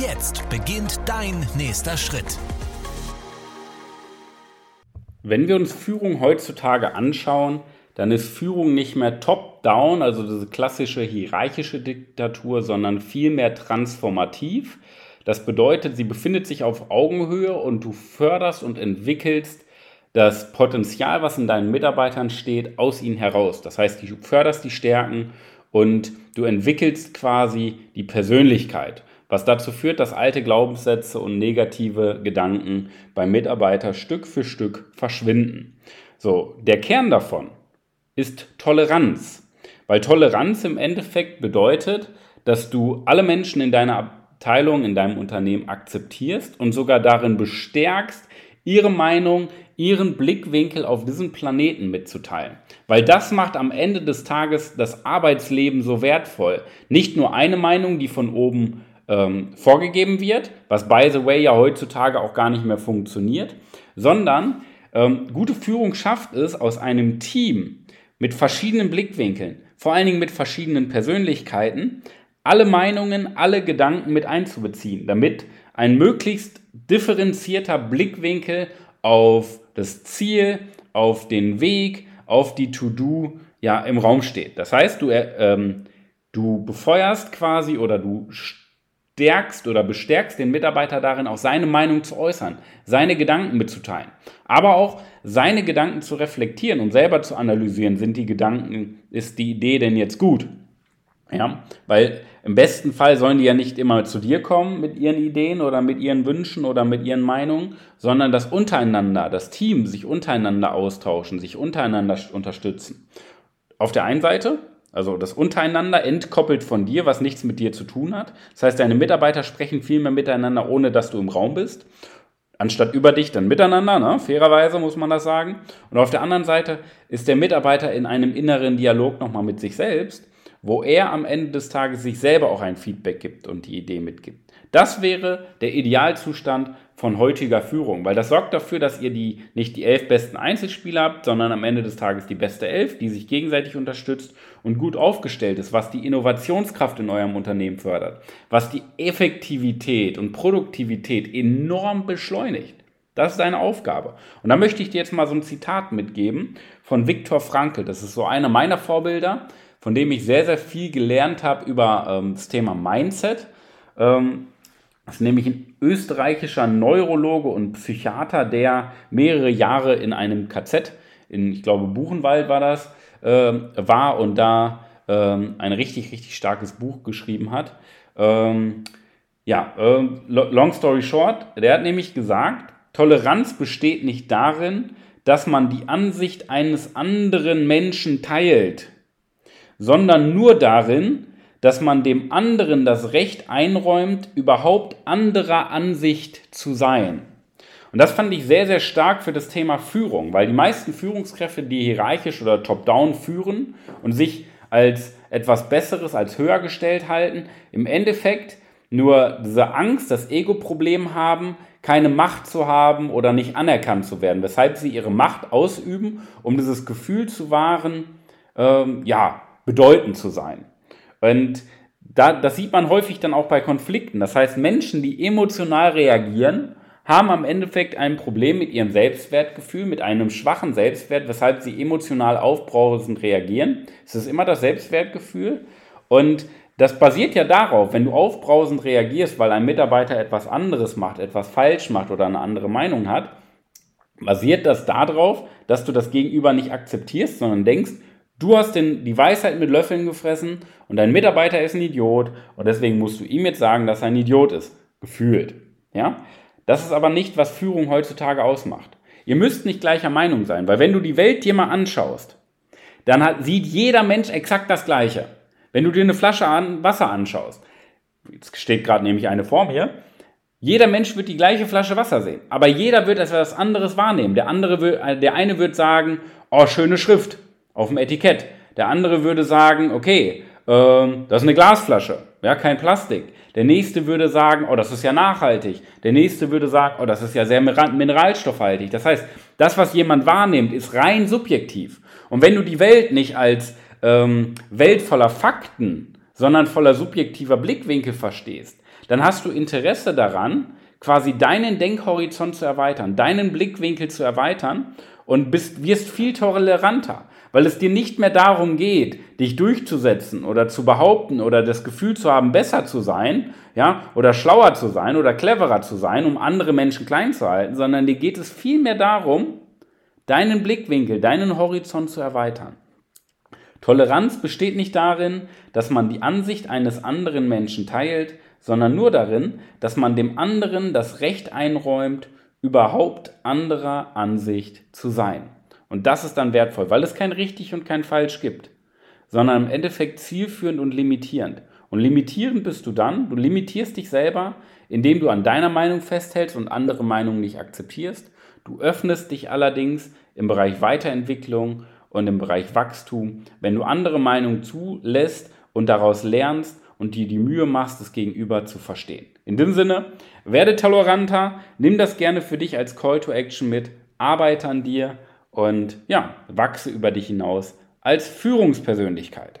Jetzt beginnt dein nächster Schritt. Wenn wir uns Führung heutzutage anschauen, dann ist Führung nicht mehr top-down, also diese klassische hierarchische Diktatur, sondern vielmehr transformativ. Das bedeutet, sie befindet sich auf Augenhöhe und du förderst und entwickelst das Potenzial, was in deinen Mitarbeitern steht, aus ihnen heraus. Das heißt, du förderst die Stärken und du entwickelst quasi die Persönlichkeit was dazu führt, dass alte Glaubenssätze und negative Gedanken beim Mitarbeiter Stück für Stück verschwinden. So, der Kern davon ist Toleranz, weil Toleranz im Endeffekt bedeutet, dass du alle Menschen in deiner Abteilung, in deinem Unternehmen akzeptierst und sogar darin bestärkst, ihre Meinung, ihren Blickwinkel auf diesen Planeten mitzuteilen. Weil das macht am Ende des Tages das Arbeitsleben so wertvoll. Nicht nur eine Meinung, die von oben ähm, vorgegeben wird, was by the way ja heutzutage auch gar nicht mehr funktioniert, sondern ähm, gute Führung schafft es aus einem Team mit verschiedenen Blickwinkeln, vor allen Dingen mit verschiedenen Persönlichkeiten, alle Meinungen, alle Gedanken mit einzubeziehen, damit ein möglichst differenzierter Blickwinkel auf das Ziel, auf den Weg, auf die To-Do ja im Raum steht. Das heißt, du, äh, ähm, du befeuerst quasi oder du stärkst oder bestärkst den Mitarbeiter darin, auch seine Meinung zu äußern, seine Gedanken mitzuteilen, aber auch seine Gedanken zu reflektieren und selber zu analysieren, sind die Gedanken, ist die Idee denn jetzt gut? Ja, weil im besten Fall sollen die ja nicht immer zu dir kommen mit ihren Ideen oder mit ihren Wünschen oder mit ihren Meinungen, sondern das untereinander, das Team sich untereinander austauschen, sich untereinander unterstützen. Auf der einen Seite also das untereinander entkoppelt von dir, was nichts mit dir zu tun hat. Das heißt, deine Mitarbeiter sprechen viel mehr miteinander, ohne dass du im Raum bist. Anstatt über dich dann miteinander, ne? fairerweise muss man das sagen. Und auf der anderen Seite ist der Mitarbeiter in einem inneren Dialog nochmal mit sich selbst, wo er am Ende des Tages sich selber auch ein Feedback gibt und die Idee mitgibt. Das wäre der Idealzustand von heutiger Führung, weil das sorgt dafür, dass ihr die, nicht die elf besten Einzelspieler habt, sondern am Ende des Tages die beste Elf, die sich gegenseitig unterstützt und gut aufgestellt ist, was die Innovationskraft in eurem Unternehmen fördert, was die Effektivität und Produktivität enorm beschleunigt. Das ist deine Aufgabe. Und da möchte ich dir jetzt mal so ein Zitat mitgeben von Viktor Frankl. Das ist so einer meiner Vorbilder, von dem ich sehr, sehr viel gelernt habe über ähm, das Thema Mindset. Ähm, das ist nämlich ein österreichischer Neurologe und Psychiater, der mehrere Jahre in einem KZ, in, ich glaube, Buchenwald war das, äh, war und da äh, ein richtig, richtig starkes Buch geschrieben hat. Ähm, ja, äh, long story short, der hat nämlich gesagt, Toleranz besteht nicht darin, dass man die Ansicht eines anderen Menschen teilt, sondern nur darin, dass man dem anderen das Recht einräumt, überhaupt anderer Ansicht zu sein. Und das fand ich sehr, sehr stark für das Thema Führung, weil die meisten Führungskräfte, die hierarchisch oder top-down führen und sich als etwas Besseres, als höher gestellt halten, im Endeffekt nur diese Angst, das Ego-Problem haben, keine Macht zu haben oder nicht anerkannt zu werden, weshalb sie ihre Macht ausüben, um dieses Gefühl zu wahren, ähm, ja, bedeutend zu sein. Und da, das sieht man häufig dann auch bei Konflikten. Das heißt, Menschen, die emotional reagieren, haben am Endeffekt ein Problem mit ihrem Selbstwertgefühl, mit einem schwachen Selbstwert, weshalb sie emotional aufbrausend reagieren. Es ist immer das Selbstwertgefühl. Und das basiert ja darauf, wenn du aufbrausend reagierst, weil ein Mitarbeiter etwas anderes macht, etwas falsch macht oder eine andere Meinung hat, basiert das darauf, dass du das Gegenüber nicht akzeptierst, sondern denkst, Du hast den, die Weisheit mit Löffeln gefressen und dein Mitarbeiter ist ein Idiot und deswegen musst du ihm jetzt sagen, dass er ein Idiot ist. Gefühlt. Ja? Das ist aber nicht, was Führung heutzutage ausmacht. Ihr müsst nicht gleicher Meinung sein, weil wenn du die Welt dir mal anschaust, dann hat, sieht jeder Mensch exakt das Gleiche. Wenn du dir eine Flasche an, Wasser anschaust, jetzt steht gerade nämlich eine Form hier, jeder Mensch wird die gleiche Flasche Wasser sehen, aber jeder wird etwas anderes wahrnehmen. Der, andere will, äh, der eine wird sagen, oh, schöne Schrift auf dem Etikett. Der andere würde sagen, okay, ähm, das ist eine Glasflasche, ja, kein Plastik. Der nächste würde sagen, oh, das ist ja nachhaltig. Der nächste würde sagen, oh, das ist ja sehr mineralstoffhaltig. Das heißt, das, was jemand wahrnimmt, ist rein subjektiv. Und wenn du die Welt nicht als ähm, Welt voller Fakten, sondern voller subjektiver Blickwinkel verstehst, dann hast du Interesse daran, quasi deinen Denkhorizont zu erweitern, deinen Blickwinkel zu erweitern und bist, wirst viel toleranter weil es dir nicht mehr darum geht, dich durchzusetzen oder zu behaupten oder das Gefühl zu haben, besser zu sein, ja, oder schlauer zu sein oder cleverer zu sein, um andere Menschen klein zu halten, sondern dir geht es vielmehr darum, deinen Blickwinkel, deinen Horizont zu erweitern. Toleranz besteht nicht darin, dass man die Ansicht eines anderen Menschen teilt, sondern nur darin, dass man dem anderen das Recht einräumt, überhaupt anderer Ansicht zu sein. Und das ist dann wertvoll, weil es kein richtig und kein falsch gibt, sondern im Endeffekt zielführend und limitierend. Und limitierend bist du dann, du limitierst dich selber, indem du an deiner Meinung festhältst und andere Meinungen nicht akzeptierst. Du öffnest dich allerdings im Bereich Weiterentwicklung und im Bereich Wachstum, wenn du andere Meinungen zulässt und daraus lernst und dir die Mühe machst, das Gegenüber zu verstehen. In dem Sinne, werde toleranter, nimm das gerne für dich als Call to Action mit, arbeite an dir und ja, wachse über dich hinaus als Führungspersönlichkeit.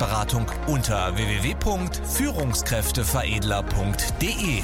unter www.führungskräfteveredler.de.